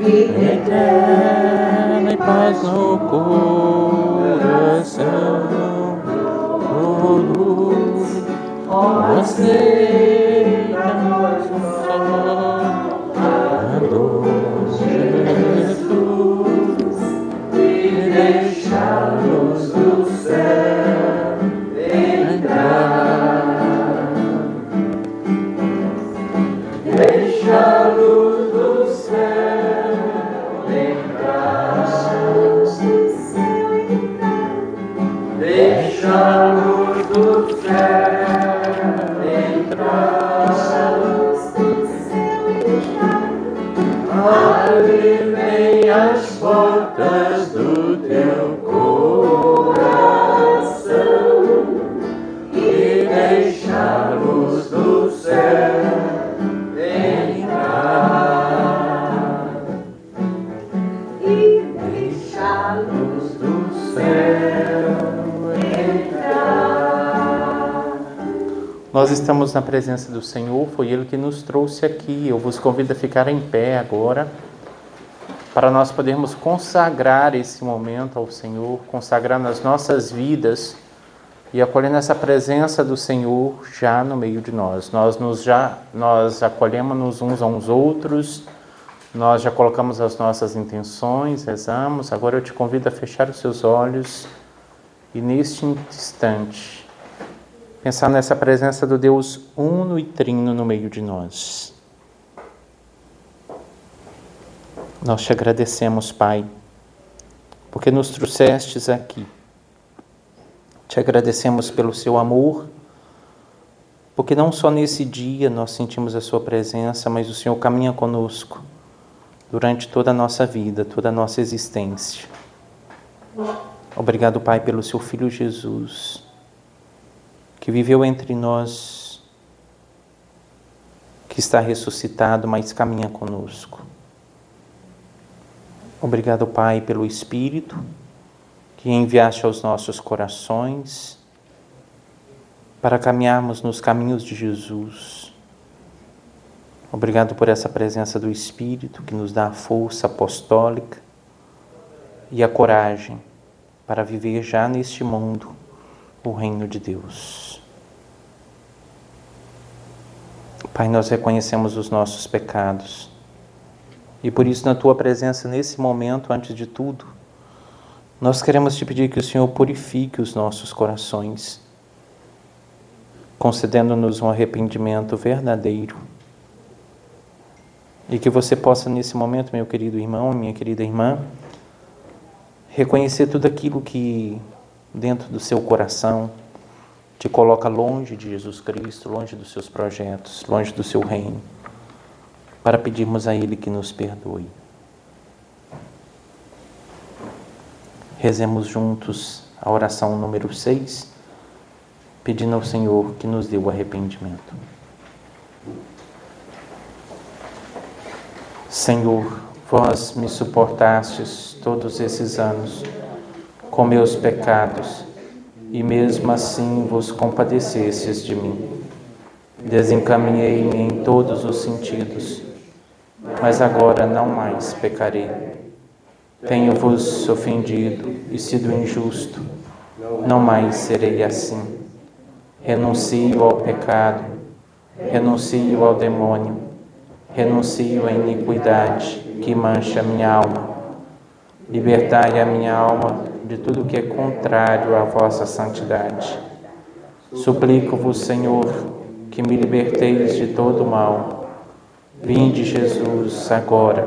vida eterna e paz no coração. Todo aceita Deixa a na presença do Senhor, foi Ele que nos trouxe aqui. Eu vos convido a ficar em pé agora, para nós podermos consagrar esse momento ao Senhor, consagrar nas nossas vidas e acolhendo essa presença do Senhor já no meio de nós. Nós nos já nós acolhemos uns aos outros, nós já colocamos as nossas intenções, rezamos. Agora eu te convido a fechar os seus olhos e neste instante pensar nessa presença do Deus uno e trino no meio de nós. Nós te agradecemos, Pai, porque nos trouxestes aqui. Te agradecemos pelo seu amor, porque não só nesse dia nós sentimos a sua presença, mas o Senhor caminha conosco durante toda a nossa vida, toda a nossa existência. Obrigado, Pai, pelo seu filho Jesus, que viveu entre nós, que está ressuscitado, mas caminha conosco. Obrigado, Pai, pelo Espírito que enviaste aos nossos corações para caminharmos nos caminhos de Jesus. Obrigado por essa presença do Espírito que nos dá a força apostólica e a coragem para viver já neste mundo o reino de Deus. Pai, nós reconhecemos os nossos pecados e por isso, na tua presença nesse momento, antes de tudo, nós queremos te pedir que o Senhor purifique os nossos corações, concedendo-nos um arrependimento verdadeiro. E que você possa, nesse momento, meu querido irmão, minha querida irmã, reconhecer tudo aquilo que dentro do seu coração te coloca longe de Jesus Cristo, longe dos seus projetos, longe do seu reino, para pedirmos a Ele que nos perdoe. Rezemos juntos a oração número 6, pedindo ao Senhor que nos dê o arrependimento. Senhor, vós me suportastes todos esses anos com meus pecados e mesmo assim vos compadecestes de mim. Desencaminhei-me em todos os sentidos, mas agora não mais pecarei. Tenho-vos ofendido e sido injusto, não mais serei assim. Renuncio ao pecado, renuncio ao demônio, renuncio à iniquidade que mancha minha alma. Libertai a minha alma de tudo que é contrário à vossa santidade. Suplico-vos, Senhor, que me liberteis de todo mal. Vinde, Jesus, agora.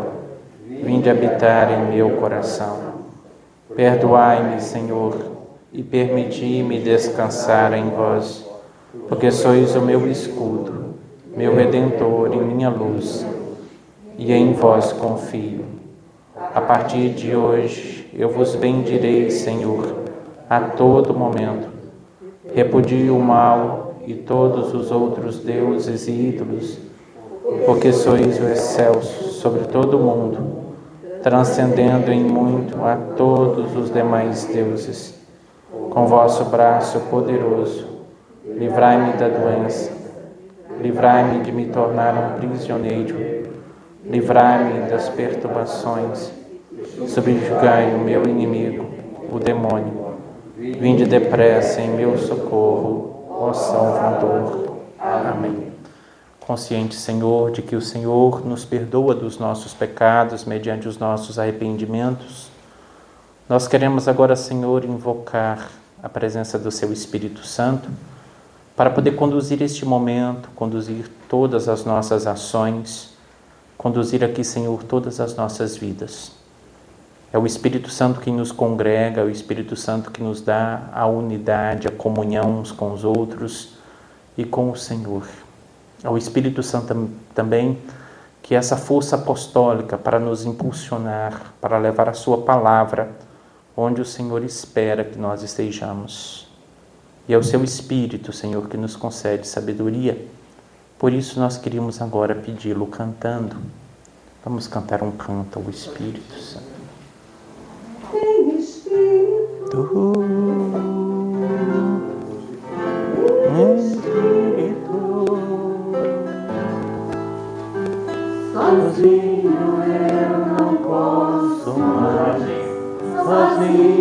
Vinde habitar em meu coração. Perdoai-me, Senhor, e permiti-me descansar em vós, porque sois o meu escudo, meu redentor e minha luz, e em vós confio. A partir de hoje eu vos bendirei, Senhor, a todo momento. Repudio o mal e todos os outros deuses e ídolos, porque sois o excelso sobre todo o mundo, transcendendo em muito a todos os demais deuses. Com vosso braço poderoso, livrai-me da doença, livrai-me de me tornar um prisioneiro, livrai-me das perturbações, subjugai o meu inimigo, o demônio. Vinde depressa em meu socorro, ó Salvador. Amém. Consciente, Senhor, de que o Senhor nos perdoa dos nossos pecados mediante os nossos arrependimentos, nós queremos agora, Senhor, invocar a presença do Seu Espírito Santo para poder conduzir este momento, conduzir todas as nossas ações conduzir aqui, Senhor, todas as nossas vidas. É o Espírito Santo que nos congrega, é o Espírito Santo que nos dá a unidade, a comunhão uns com os outros e com o Senhor. É o Espírito Santo também que é essa força apostólica para nos impulsionar, para levar a Sua palavra onde o Senhor espera que nós estejamos. E é o Seu Espírito, Senhor, que nos concede sabedoria por isso nós queríamos agora pedi-lo cantando. Vamos cantar um canto ao Espírito Santo. Vem Espírito. Espírito. Sozinho eu não posso mais. Sozinho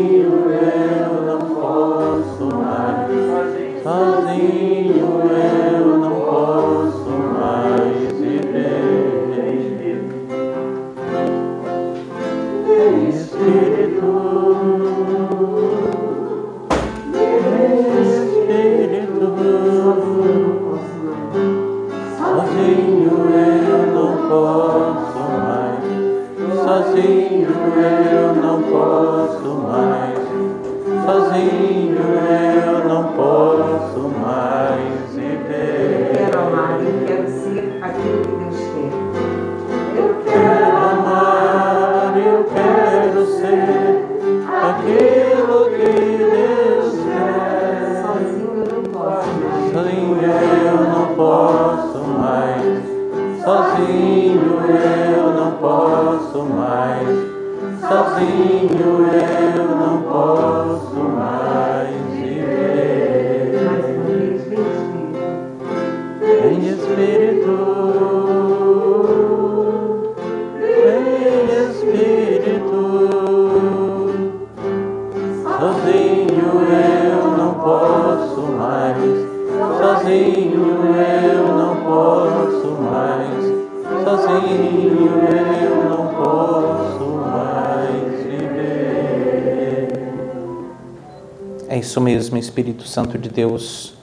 É isso mesmo, Espírito Santo de Deus.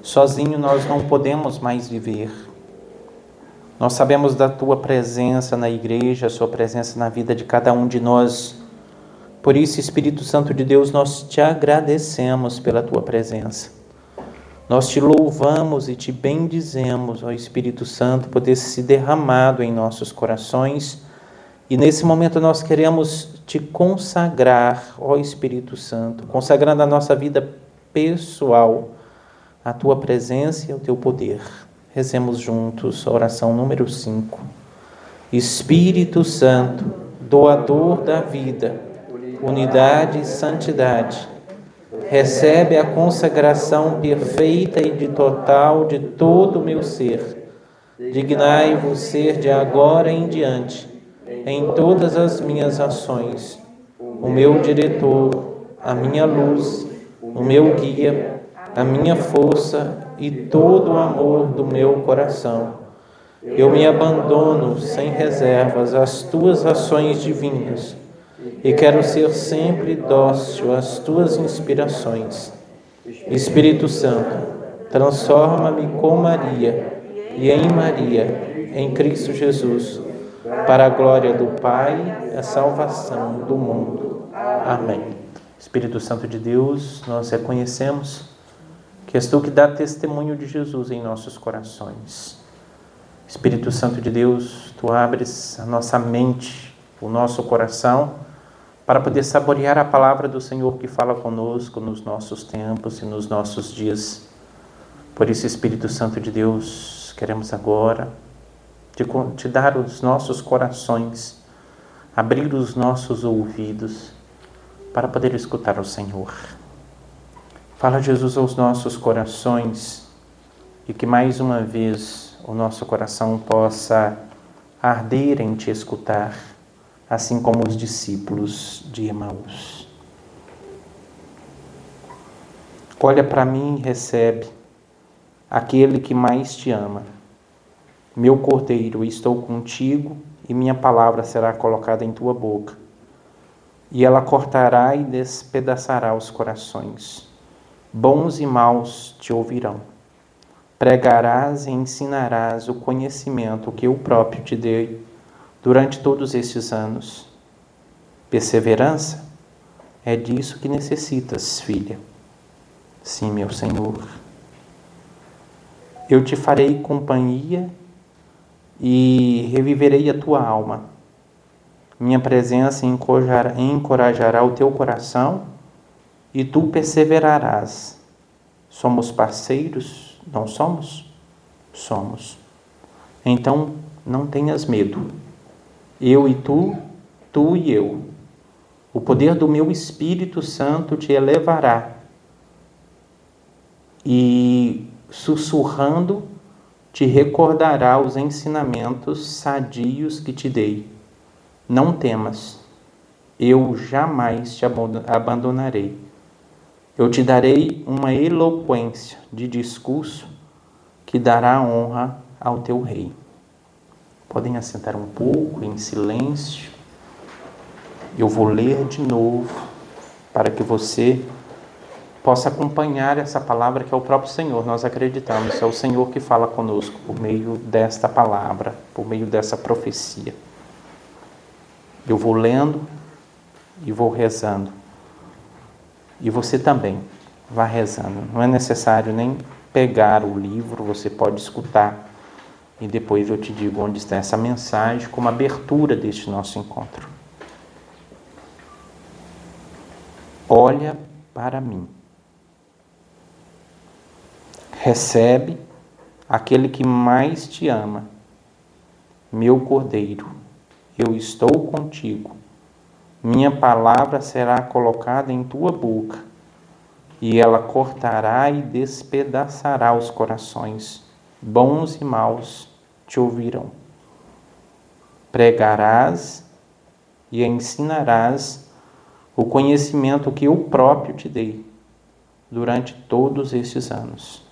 Sozinho nós não podemos mais viver. Nós sabemos da tua presença na igreja, a sua presença na vida de cada um de nós. Por isso, Espírito Santo de Deus, nós te agradecemos pela tua presença. Nós te louvamos e te bendizemos, ó Espírito Santo, por ter se derramado em nossos corações. E nesse momento nós queremos te consagrar, ó Espírito Santo, consagrando a nossa vida pessoal, a tua presença e o teu poder. Rezemos juntos a oração número 5. Espírito Santo, doador da vida, unidade e santidade, recebe a consagração perfeita e de total de todo o meu ser. Dignai-vos ser de agora em diante, em todas as minhas ações, o meu diretor, a minha luz, o meu guia, a minha força e todo o amor do meu coração. Eu me abandono sem reservas às tuas ações divinas e quero ser sempre dócil às tuas inspirações. Espírito Santo, transforma-me com Maria e em Maria, em Cristo Jesus, para a glória do Pai e a salvação do mundo. Amém. Espírito Santo de Deus, nós reconhecemos que és tu que dá testemunho de Jesus em nossos corações. Espírito Santo de Deus, tu abres a nossa mente, o nosso coração, para poder saborear a palavra do Senhor que fala conosco nos nossos tempos e nos nossos dias. Por isso, Espírito Santo de Deus, queremos agora te, te dar os nossos corações, abrir os nossos ouvidos para poder escutar o Senhor. Fala, Jesus, aos nossos corações e que mais uma vez o nosso coração possa arder em te escutar, assim como os discípulos de Emaús. Olha para mim e recebe aquele que mais te ama. Meu cordeiro, estou contigo e minha palavra será colocada em tua boca. E ela cortará e despedaçará os corações. Bons e maus te ouvirão. Pregarás e ensinarás o conhecimento que eu próprio te dei durante todos estes anos. Perseverança é disso que necessitas, filha. Sim, meu Senhor. Eu te farei companhia e reviverei a tua alma. Minha presença encorajará o teu coração e tu perseverarás. Somos parceiros? Não somos? Somos. Então, não tenhas medo. Eu e tu, tu e eu. O poder do meu Espírito Santo te elevará e sussurrando te recordará os ensinamentos sadios que te dei. Não temas, eu jamais te abandonarei. Eu te darei uma eloquência de discurso que dará honra ao teu rei. Podem assentar um pouco em silêncio. Eu vou ler de novo para que você possa acompanhar essa palavra que é o próprio Senhor. Nós acreditamos, é o Senhor que fala conosco por meio desta palavra, por meio dessa profecia. Eu vou lendo e vou rezando. E você também vá rezando. Não é necessário nem pegar o livro, você pode escutar. E depois eu te digo onde está essa mensagem como abertura deste nosso encontro. Olha para mim recebe aquele que mais te ama. Meu cordeiro, eu estou contigo. Minha palavra será colocada em tua boca, e ela cortará e despedaçará os corações. Bons e maus te ouvirão. Pregarás e ensinarás o conhecimento que eu próprio te dei durante todos estes anos.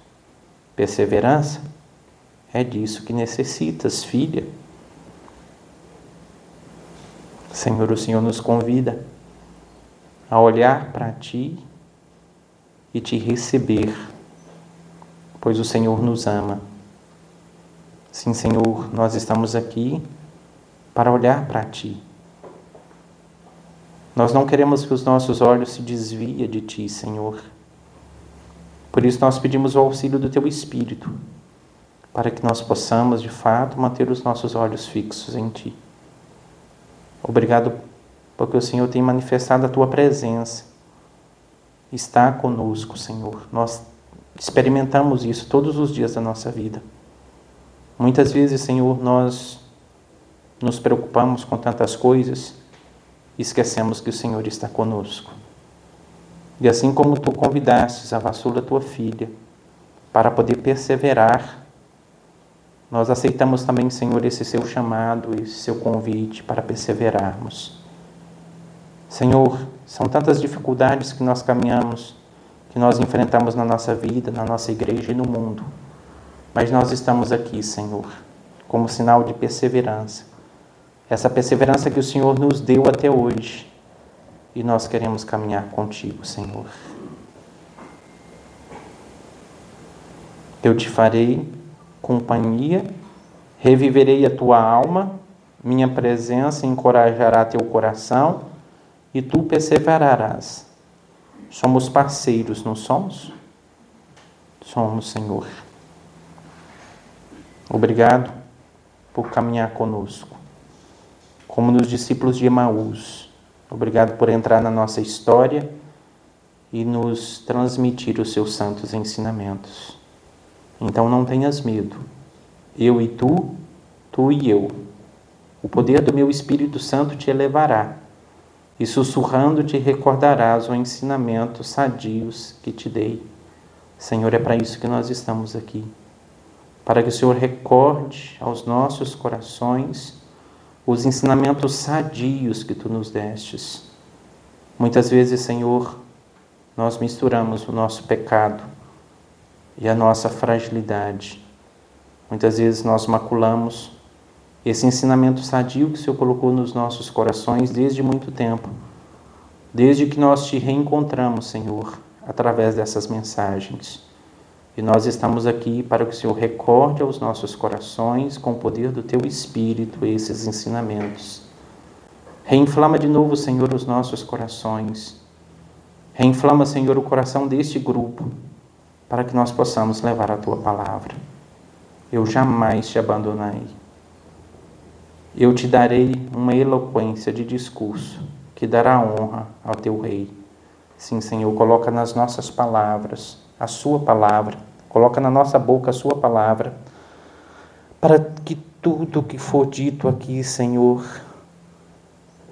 Perseverança é disso que necessitas, filha. Senhor, o Senhor nos convida a olhar para ti e te receber, pois o Senhor nos ama. Sim, Senhor, nós estamos aqui para olhar para ti. Nós não queremos que os nossos olhos se desviem de ti, Senhor. Por isso nós pedimos o auxílio do Teu Espírito, para que nós possamos, de fato, manter os nossos olhos fixos em Ti. Obrigado porque o Senhor tem manifestado a Tua presença. Está conosco, Senhor. Nós experimentamos isso todos os dias da nossa vida. Muitas vezes, Senhor, nós nos preocupamos com tantas coisas e esquecemos que o Senhor está conosco. E assim como tu convidastes a vassula tua filha para poder perseverar, nós aceitamos também, Senhor, esse seu chamado, esse seu convite para perseverarmos. Senhor, são tantas dificuldades que nós caminhamos, que nós enfrentamos na nossa vida, na nossa igreja e no mundo. Mas nós estamos aqui, Senhor, como sinal de perseverança. Essa perseverança que o Senhor nos deu até hoje e nós queremos caminhar contigo, Senhor. Eu te farei companhia, reviverei a tua alma, minha presença encorajará teu coração e tu perseverarás. Somos parceiros, não somos? Somos, Senhor. Obrigado por caminhar conosco, como nos discípulos de Emaús Obrigado por entrar na nossa história e nos transmitir os seus santos ensinamentos. Então não tenhas medo. Eu e tu, tu e eu. O poder do meu Espírito Santo te elevará e sussurrando te recordarás o ensinamento sadios que te dei. Senhor, é para isso que nós estamos aqui. Para que o Senhor recorde aos nossos corações os ensinamentos sadios que tu nos destes. Muitas vezes, Senhor, nós misturamos o nosso pecado e a nossa fragilidade. Muitas vezes nós maculamos esse ensinamento sadio que o Senhor colocou nos nossos corações desde muito tempo, desde que nós te reencontramos, Senhor, através dessas mensagens. E nós estamos aqui para que o Senhor recorde aos nossos corações, com o poder do Teu Espírito, esses ensinamentos. Reinflama de novo, Senhor, os nossos corações. Reinflama, Senhor, o coração deste grupo, para que nós possamos levar a Tua palavra. Eu jamais te abandonarei. Eu te darei uma eloquência de discurso que dará honra ao teu rei. Sim, Senhor, coloca nas nossas palavras a sua palavra, coloca na nossa boca a sua palavra, para que tudo que for dito aqui, Senhor,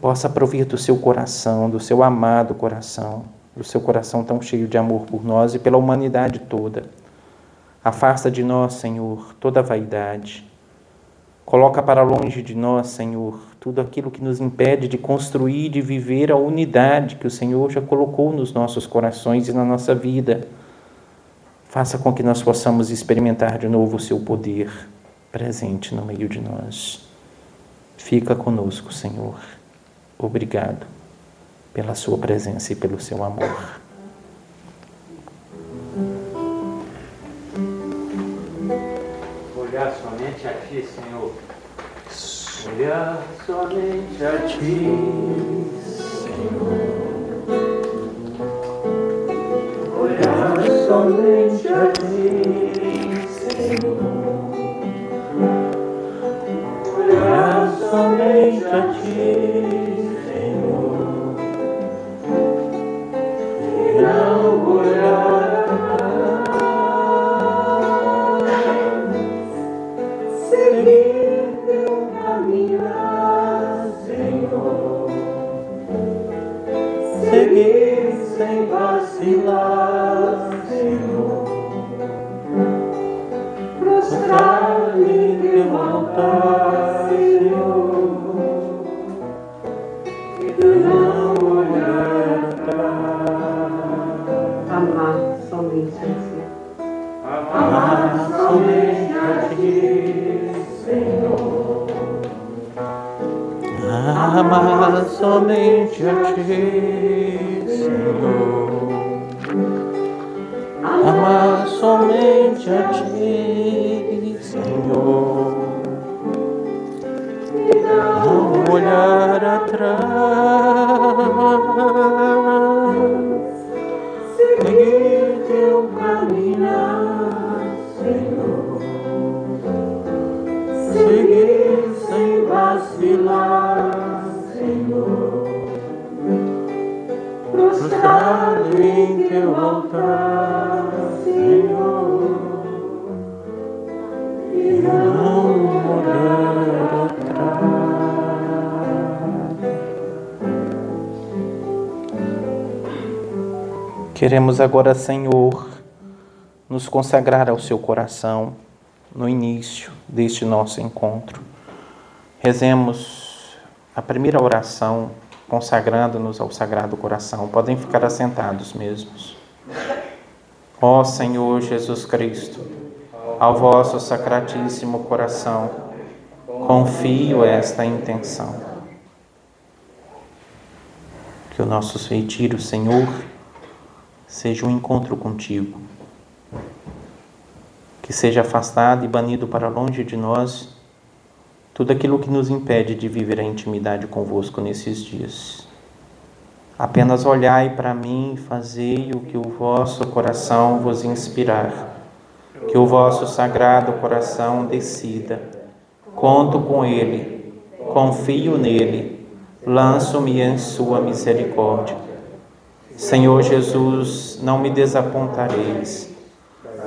possa provir do seu coração, do seu amado coração, do seu coração tão cheio de amor por nós e pela humanidade toda. Afasta de nós, Senhor, toda vaidade. Coloca para longe de nós, Senhor, tudo aquilo que nos impede de construir, de viver a unidade que o Senhor já colocou nos nossos corações e na nossa vida. Faça com que nós possamos experimentar de novo o seu poder presente no meio de nós. Fica conosco, Senhor. Obrigado pela sua presença e pelo seu amor. olhar somente a Ti, Senhor. Olhar somente a Ti, Senhor. Somente a Ti, Senhor. Olhar somente a Ti, a Ti, Senhor. Não olhar atrás. Queremos agora, Senhor, nos consagrar ao seu coração no início deste nosso encontro. Rezemos a primeira oração consagrando-nos ao Sagrado Coração. Podem ficar assentados mesmos. Ó Senhor Jesus Cristo, ao vosso sacratíssimo coração confio esta intenção. Que o nosso retiro, Senhor, seja um encontro contigo. Que seja afastado e banido para longe de nós tudo aquilo que nos impede de viver a intimidade convosco nesses dias. Apenas olhai para mim e fazei o que o vosso coração vos inspirar. Que o vosso sagrado coração decida. Conto com ele, confio nele, lanço-me em sua misericórdia. Senhor Jesus, não me desapontareis.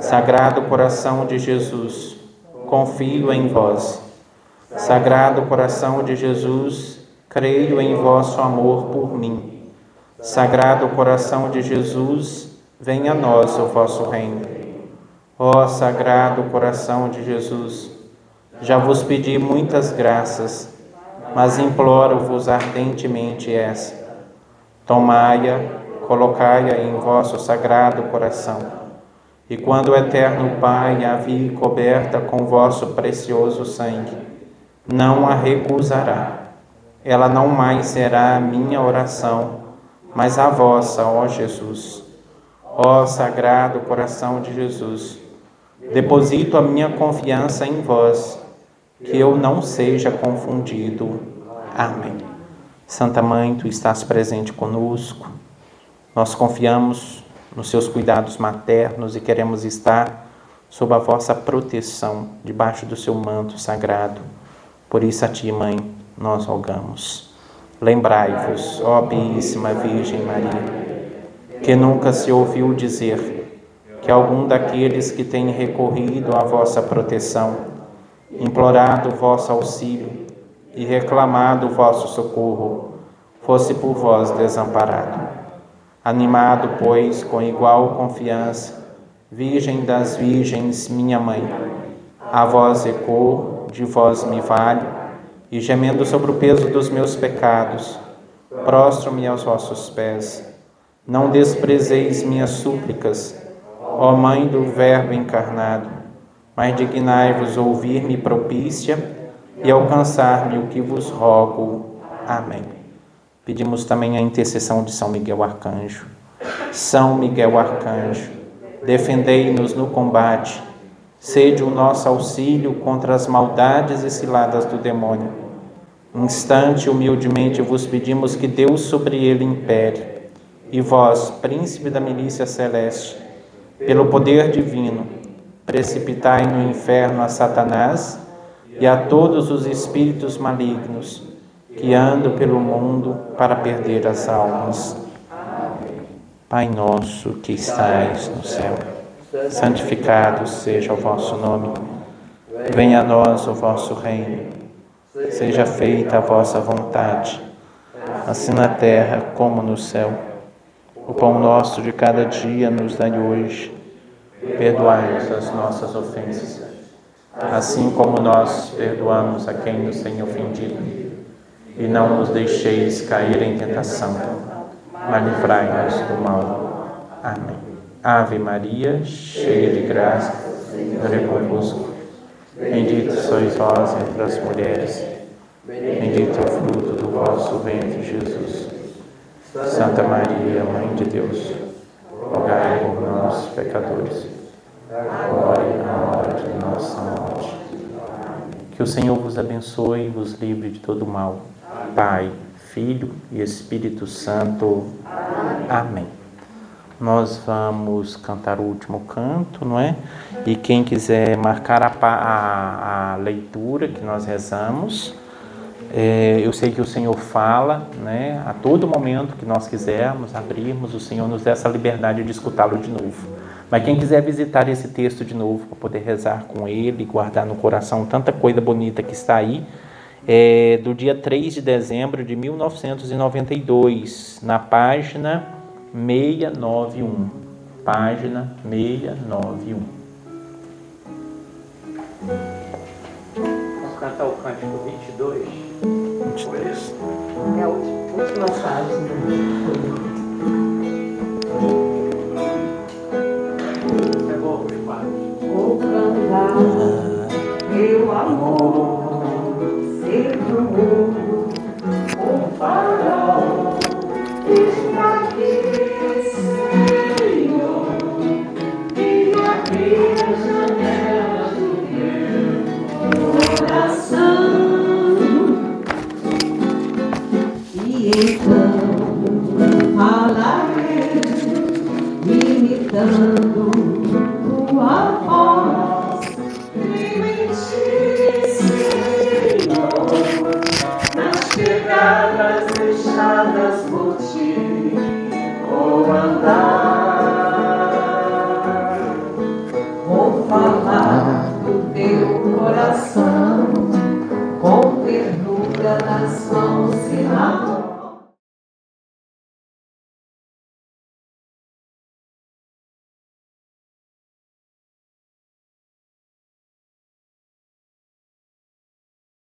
Sagrado coração de Jesus, confio em vós. Sagrado coração de Jesus, creio em vosso amor por mim. Sagrado coração de Jesus, venha a nós o vosso reino. Ó Sagrado coração de Jesus, já vos pedi muitas graças, mas imploro-vos ardentemente essa. Tomai-a, colocai-a em vosso sagrado coração. E quando o eterno Pai a vi coberta com vosso precioso sangue, não a recusará. Ela não mais será a minha oração, mas a vossa, ó Jesus. Ó sagrado coração de Jesus, deposito a minha confiança em vós que eu não seja confundido. Amém. Santa Mãe, tu estás presente conosco. Nós confiamos nos seus cuidados maternos e queremos estar sob a vossa proteção, debaixo do seu manto sagrado. Por isso a ti, mãe, nós rogamos. Lembrai-vos, ó Beíssima Virgem Maria, que nunca se ouviu dizer que algum daqueles que têm recorrido à vossa proteção implorado vosso auxílio e reclamado vosso socorro, fosse por vós desamparado. Animado, pois, com igual confiança, Virgem das Virgens, minha mãe, a vós ecoo, de vós me vale, e gemendo sobre o peso dos meus pecados, prostro-me aos vossos pés. Não desprezeis minhas súplicas, ó Mãe do Verbo encarnado mas dignai-vos ouvir-me propícia e alcançar-me o que vos rogo. Amém. Pedimos também a intercessão de São Miguel Arcanjo. São Miguel Arcanjo, defendei-nos no combate, sede o nosso auxílio contra as maldades e ciladas do demônio. Instante, humildemente vos pedimos que Deus sobre ele impere, e vós, príncipe da milícia celeste, pelo poder divino, precipitai no inferno a Satanás e a todos os espíritos malignos que andam pelo mundo para perder as almas. Pai nosso que estais no céu, santificado seja o vosso nome. Venha a nós o vosso reino. Seja feita a vossa vontade, assim na terra como no céu. O pão nosso de cada dia nos dai hoje perdoai-nos as nossas ofensas, assim como nós perdoamos a quem nos tem ofendido. E não nos deixeis cair em tentação, mas livrai-nos do mal. Amém. Ave Maria, cheia de graça, Senhor é convosco. Bendito sois vós entre as mulheres, bendito é o fruto do vosso ventre, Jesus. Santa Maria, Mãe de Deus, rogai por nós, pecadores, agora e na hora de nossa morte. Que o Senhor vos abençoe e vos livre de todo mal. Pai, Filho e Espírito Santo. Amém. Nós vamos cantar o último canto, não é? E quem quiser marcar a, a, a leitura que nós rezamos, é, eu sei que o Senhor fala, né? A todo momento que nós quisermos abrirmos, o Senhor nos dá essa liberdade de escutá-lo de novo. Mas quem quiser visitar esse texto de novo para poder rezar com ele, guardar no coração tanta coisa bonita que está aí, é do dia 3 de dezembro de 1992, na página 691. Página 691. Vamos cantar o cântico 22. 23. É a última, quadros. Vou cantar meu amor, o farol está aqui,